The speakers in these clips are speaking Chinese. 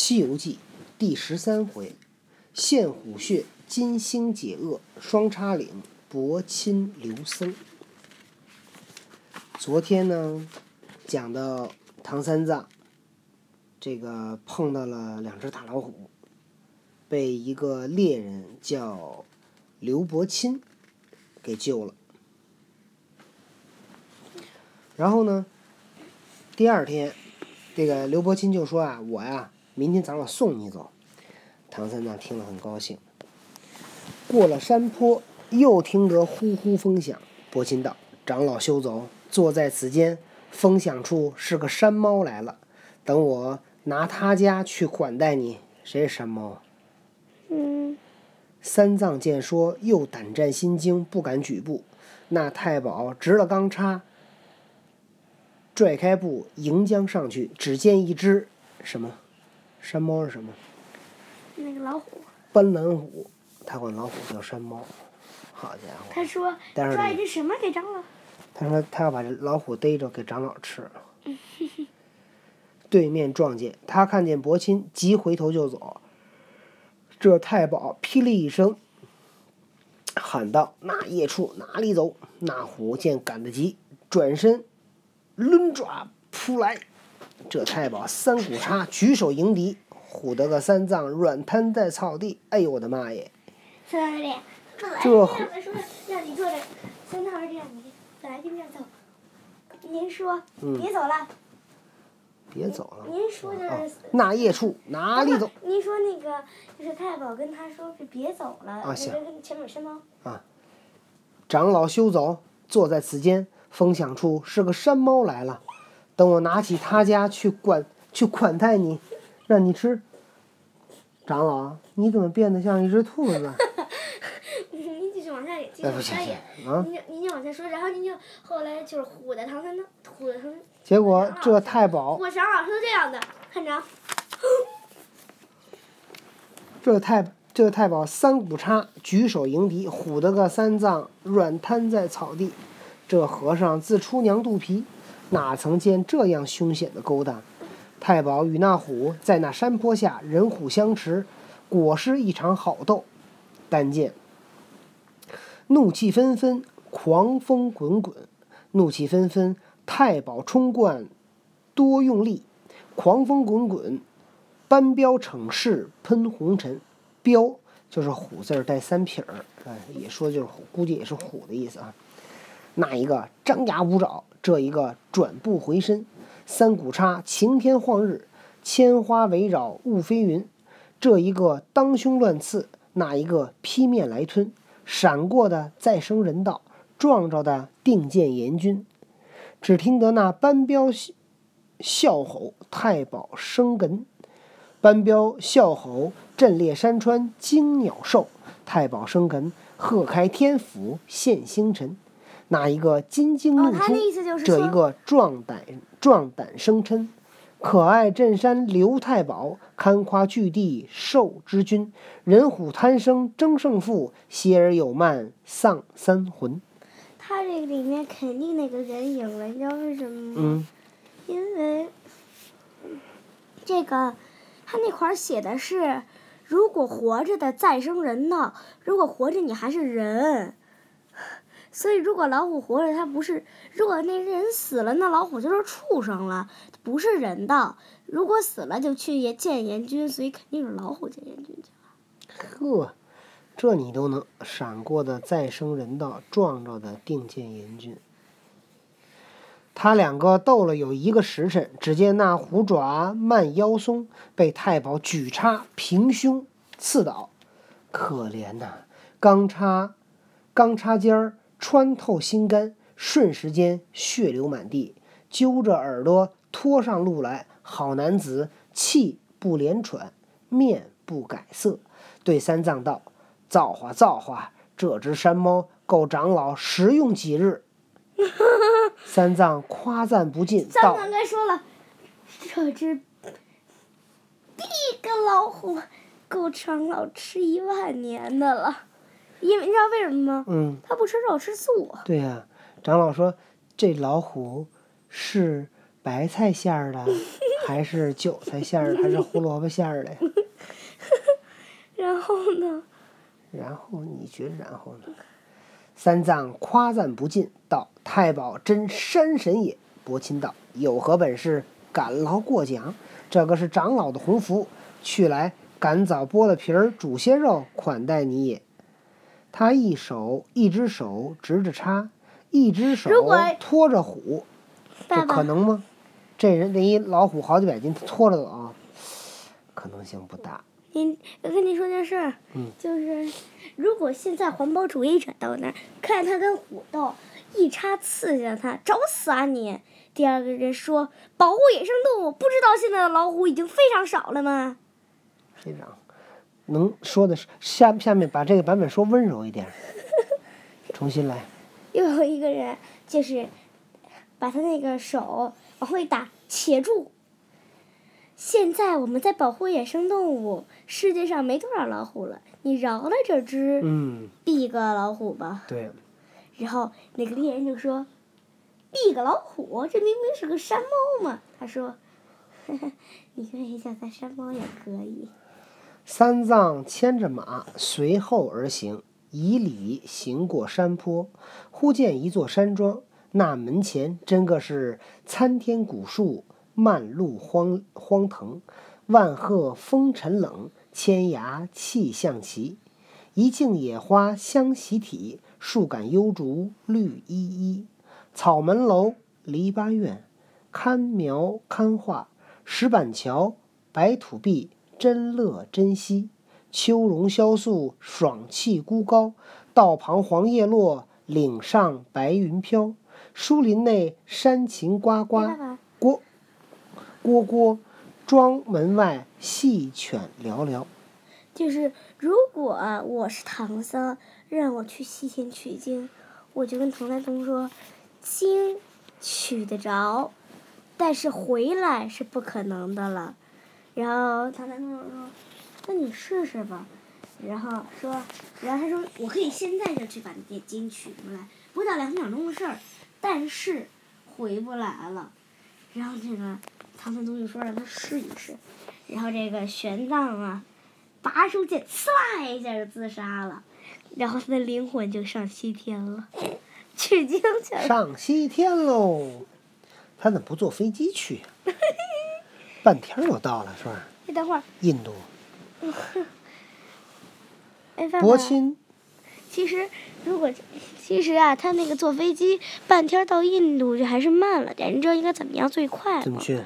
西游记》第十三回：献虎穴，金星解厄，双叉岭，伯钦留僧。昨天呢，讲到唐三藏，这个碰到了两只大老虎，被一个猎人叫刘伯钦给救了。然后呢，第二天，这个刘伯钦就说啊：“我呀。”明天早上送你走，唐三藏听了很高兴。过了山坡，又听得呼呼风响。伯钦道：“长老休走，坐在此间。风响处是个山猫来了，等我拿他家去款待你。谁是山猫？”嗯。三藏见说，又胆战心惊，不敢举步。那太保执了钢叉，拽开步，迎将上去。只见一只什么？山猫是什么？那个老虎。斑斓虎，他管老虎叫山猫。好家伙！他说抓一只什么给长老？他说他要把这老虎逮着给长老吃。对面撞见他看见伯钦，急回头就走。这太保霹雳一声，喊道：“那夜处哪里走？”那虎见赶得急，转身抡爪扑来。这太保三股叉，举手迎敌，唬得个三藏软瘫在草地。哎呦我的妈耶！三二零，这虎让你坐着，三藏是这样，你本来就这样走。您说别走了。别走了。您说就是那夜处哪里走？您说那个就是太保跟他说是别走了，啊行。前面山猫。啊，长老休走，坐在此间。风响处是个山猫来了。等我拿起他家去管去款待你，让你吃。长老，你怎么变得像一只兔子？你继续往下演，继续往下演。您您就往下说，然后你就后来就是唬的唐三藏，唬的唐。结果这太保。我长老是这样的，看着。这太这太保三股叉，举手迎敌，唬得个三藏软瘫在草地。这和尚自出娘肚皮。哪曾见这样凶险的勾当？太保与那虎在那山坡下人虎相持，果是一场好斗。但见怒气纷纷，狂风滚滚。怒气纷纷，太保冲冠多用力，狂风滚滚，班彪逞势喷红尘。彪就是虎字带三撇儿，哎，也说就是虎，估计也是虎的意思啊。那一个张牙舞爪。这一个转步回身，三股叉晴天晃日，千花围绕雾飞云。这一个当胸乱刺，那一个劈面来吞。闪过的再生人道，撞着的定见阎君。只听得那班彪笑吼，太保生根。班彪笑吼，震裂山川惊鸟兽。太保生根，喝开天府现星辰。那一个金睛怒出，这一个壮胆壮胆生嗔，可爱镇山刘太保，堪夸巨地寿之君。人虎贪生争胜负，歇而有慢丧三魂。他这个里面肯定那个人影了，你知道为什么吗？嗯。因为这个他那块儿写的是，如果活着的再生人呢，如果活着你还是人。所以，如果老虎活着，它不是；如果那人死了，那老虎就是畜生了，不是人道。如果死了，就去见阎君，所以肯定是老虎见阎君去了。呵，这你都能闪过的再生人道，撞着的定见阎君。他两个斗了有一个时辰，只见那虎爪慢腰松，被太保举叉平胸刺倒。可怜呐，钢叉，钢叉尖儿。穿透心肝，瞬时间血流满地，揪着耳朵拖上路来。好男子气不连喘，面不改色，对三藏道：“造化造化，这只山猫够长老食用几日。”三藏夸赞不尽，道：“三藏该说了，这只第一个老虎够长老吃一万年的了。”因为你知道为什么吗？嗯。他不吃肉，吃素。对呀，长老说这老虎是白菜馅儿的，还是韭菜馅儿的，还是胡萝卜馅儿的？然后呢？然后你觉得然后呢？三藏夸赞不尽，道：“太保真山神也。”伯钦道：“有何本事？敢劳过奖。这个是长老的鸿福，去来赶早剥了皮儿，煮些肉款待你也。”他一手一只手执着叉，一只手拖着虎，这可能吗？这人这一老虎好几百斤，他拖着走啊，可能性不大。你，我跟你说件事儿，嗯就是如果现在环保主义者到那儿看他跟虎斗，一叉刺向他，找死啊你！第二个人说保护野生动物，不知道现在的老虎已经非常少了吗？非常能说的是下下面把这个版本说温柔一点，重新来。又有一个人就是把他那个手往回打，且住。现在我们在保护野生动物，世界上没多少老虎了，你饶了这只嗯，B 个老虎吧。对，然后那个猎人就说：“B 个老虎，这明明是个山猫嘛。”他说呵呵：“ 你可以叫它山猫也可以。三藏牵着马随后而行，以礼行过山坡，忽见一座山庄，那门前真个是参天古树，漫路荒荒藤，万壑风尘冷，千崖气象奇。一径野花香习体，树杆幽竹绿依依。草门楼、篱笆院，看描看画，石板桥、白土壁，真乐真惜。秋容萧肃，爽气孤高。道旁黄叶落，岭上白云飘。树林内山禽呱呱，蝈蝈蝈，庄门外戏犬寥寥。就是如果我是唐僧，让我去西天取经，我就跟唐三藏说，经取得着，但是回来是不可能的了。然后唐三藏说：“那你试试吧。”然后说，然后他说：“我可以现在就去把那金取出来，不到两秒钟的事儿，但是回不来了。”然后这个唐三藏就说让他试一试，然后这个玄奘啊。拔出剑，呲啦一下就自杀了，然后他的灵魂就上西天了，取经去了。上西天喽！他怎么不坐飞机去呀、半天儿就到了，是吧？哎，等会儿，印度 哎，爸爸伯，钦其实如果其实啊，他那个坐飞机半天到印度就还是慢了点，你知道应该怎么样最快吗？怎么去？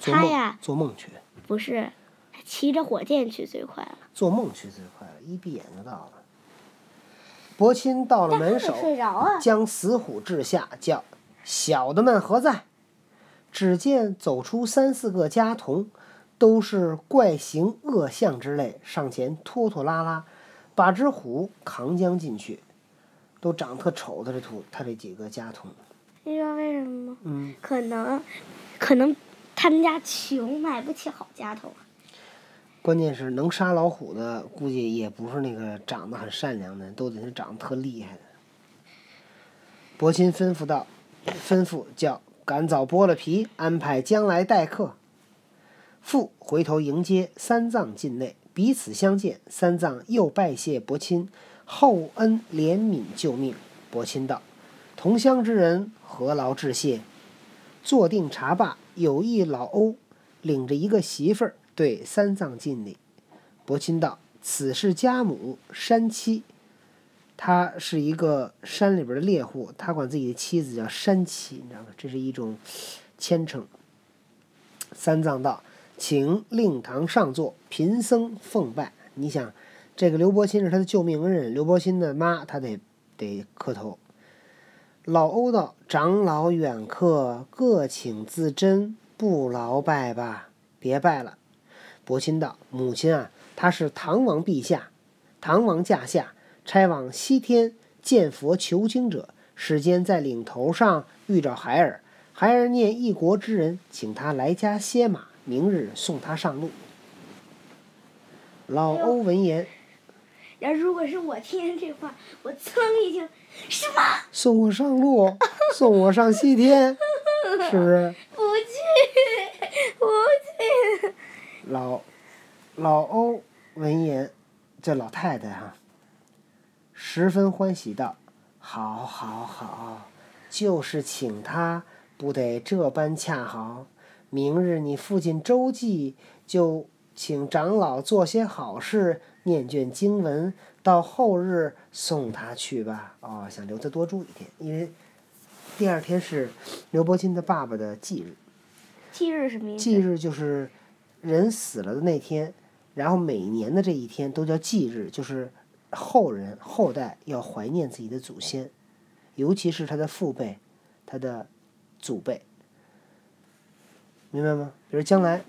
他呀做梦去，不是，他骑着火箭去最快了。做梦去最快了，一闭眼就到了。伯钦到了门首，睡着啊。将死虎掷下，叫小的们何在？只见走出三四个家童，都是怪形恶相之类，上前拖拖拉拉，把只虎扛将进去，都长特丑的这图，他这几个家童，你知道为什么吗？嗯，可能，可能他们家穷，买不起好家童。关键是能杀老虎的，估计也不是那个长得很善良的，都得是长得特厉害的。伯钦吩咐道：“吩咐叫赶早剥了皮，安排将来待客。”父回头迎接三藏进内，彼此相见，三藏又拜谢伯钦，厚恩怜悯救命。伯钦道：“同乡之人，何劳致谢？”坐定茶罢，有一老欧领着一个媳妇儿对三藏进礼。伯钦道：“此是家母山妻，他是一个山里边的猎户，他管自己的妻子叫山妻，你知道吗？这是一种谦称。”三藏道：“请令堂上座，贫僧奉拜。”你想，这个刘伯钦是他的救命恩人，刘伯钦的妈，他得得磕头。老欧道：“长老远客，各请自珍，不劳拜吧，别拜了。”伯钦道：“母亲啊，他是唐王陛下，唐王驾下，差往西天见佛求经者，世间在岭头上遇着孩儿，孩儿念一国之人，请他来家歇马，明日送他上路。”老欧闻言，然后如果是我听见这话，我噌一听，什么？送我上路，送我上西天，是不是？不去，不去。老老欧闻言，这老太太哈、十分欢喜道：“好，好，好，就是请他，不得这般恰好。明日你父亲周记就请长老做些好事，念卷经文，到后日送他去吧。哦，想留他多住一天，因为第二天是刘伯钦的爸爸的忌日。忌日什么意思？忌日就是人死了的那天，然后每年的这一天都叫忌日，就是后人后代要怀念自己的祖先，尤其是他的父辈、他的祖辈，明白吗？比如将来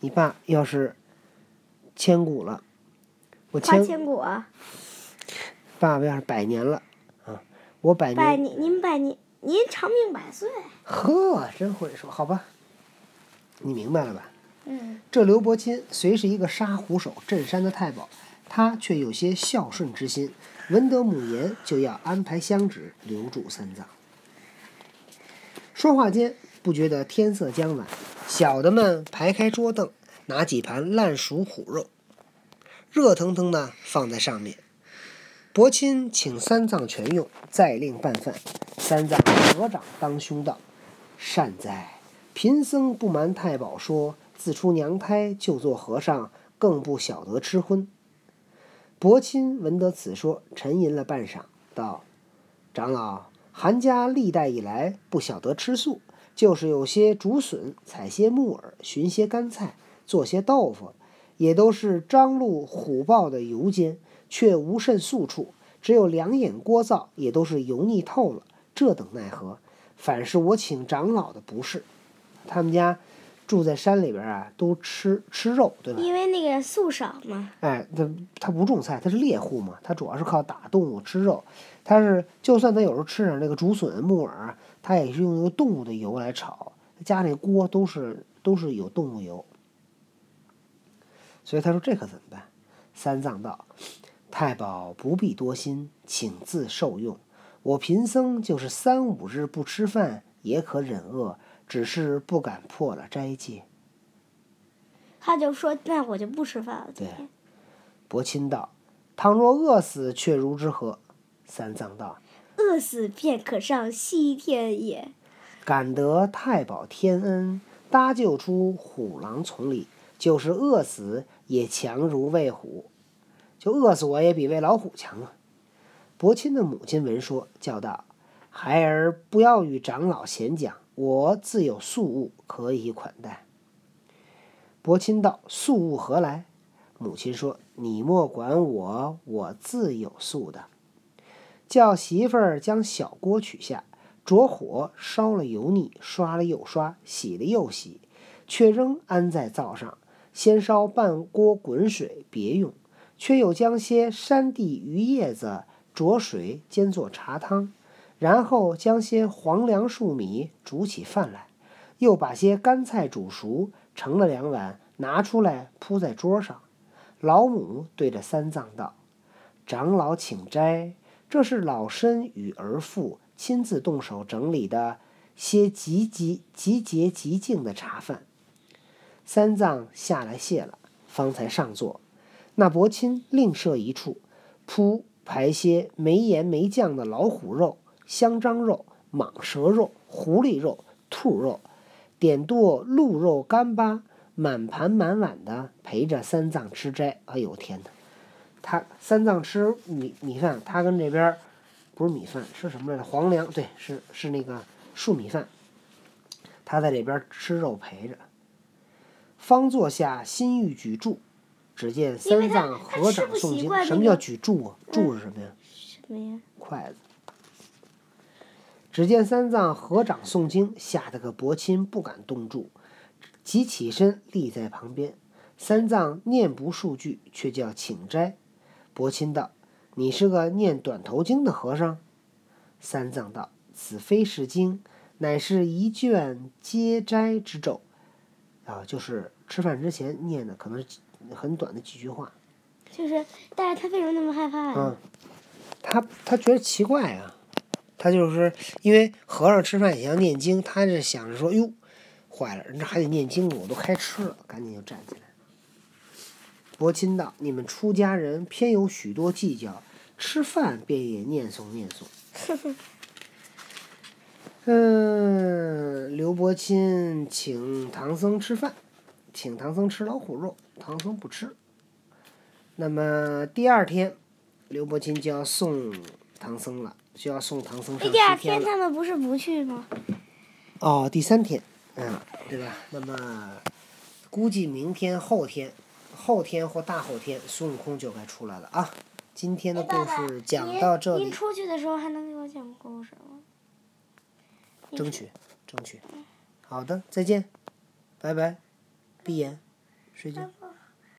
你爸要是千古了，我花千千骨啊，爸爸要是百年了啊，我百年，百年，您百年，您长命百岁。呵，真会说，好吧，你明白了吧？嗯，这刘伯钦虽是一个杀虎手、镇山的太保，他却有些孝顺之心。闻得母言，就要安排香纸留住三藏。说话间，不觉得天色将晚，小的们排开桌凳，拿几盘烂熟虎肉，热腾腾的放在上面。伯钦请三藏全用，再令拌饭。三藏合掌当胸道：“善哉！贫僧不瞒太保说，自出娘胎就做和尚，更不晓得吃荤。”伯钦闻得此说，沉吟了半晌，道：“长老，韩家历代以来不晓得吃素，就是有些竹笋，采些木耳，寻些干菜，做些豆腐，也都是张鹿虎豹的油煎，却无甚素处。只有两眼锅灶，也都是油腻透了。这等奈何？反是我请长老的不是。他们家住在山里边啊，都吃吃肉，对吧？因为那个素少嘛。哎，他他不种菜，他是猎户嘛，他主要是靠打动物吃肉。他是就算他有时候吃点那个竹笋、木耳，他也是用那个动物的油来炒，家里锅都是都是有动物油。所以他说这可怎么办？三藏道：“太保不必多心，请自受用。我贫僧就是三五日不吃饭也可忍饿，只是不敢破了斋戒。”他就说：“那我就不吃饭了。”今对天伯钦道：“倘若饿死，却如之何？”三藏道饿死便可上西天也。：“感得太保天恩，搭救出虎狼丛里，就是饿死也强如喂虎。就饿死我也比喂老虎强啊！”伯钦的母亲闻说，叫道：“孩儿不要与长老闲讲，我自有素物可以款待。”伯钦道：“素物何来？”母亲说：“你莫管我，我自有素的。”叫媳妇儿将小锅取下，着火烧了油腻，刷了又刷，洗了又洗，却仍安在灶上。先烧半锅滚水，别用，却又将些山地榆叶子着水煎作茶汤，然后将些黄粱粟米煮起饭来，又把些干菜煮熟，盛了两碗，拿出来铺在桌上。老母对着三藏道：“长老请斋。”这是老身与儿妇亲自动手整理的些极极极洁极净的茶饭。三藏下来谢了，方才上座。那伯钦另设一处，铺排些没盐没酱的老虎肉、香樟肉、蟒蛇肉、狐狸肉、兔肉，点剁鹿肉干巴，满盘满碗的陪着三藏吃斋。哎呦天哪！他三藏吃米米饭，他跟这边儿不是米饭，吃什么来着？黄粱，对，是是那个粟米饭。他在这边儿吃肉陪着。方坐下，心欲举箸，只见三藏合掌诵经。什么叫举箸啊？箸是什么呀？什么呀？筷子。只见三藏合掌诵经，吓得个伯钦不敢动住，即起身立在旁边。三藏念不数句，却叫请斋。伯钦道：“你是个念短头经的和尚？”三藏道：“此非是经，乃是一卷接斋之咒。啊，就是吃饭之前念的，可能是很短的几句话。就是，但是他为什么那么害怕呀？嗯，他他觉得奇怪啊，他就是因为和尚吃饭也要念经，他是想着说，哟，坏了，人这还得念经，我都开吃了，赶紧就站起来。伯钦道：“你们出家人偏有许多计较，吃饭便也念诵念诵。”嗯，刘伯钦请唐僧吃饭，请唐僧吃老虎肉，唐僧不吃。那么第二天，刘伯钦就要送唐僧了，就要送唐僧上第二西天了。天他们不是不去吗？哦，第三天，嗯，对吧？那么估计明天、后天、后天或大后天，孙悟空就该出来了啊！今天的故事讲到这里，您出去的时候还能给我讲故事吗？争取，争取。好的，再见，拜拜，闭眼，睡觉。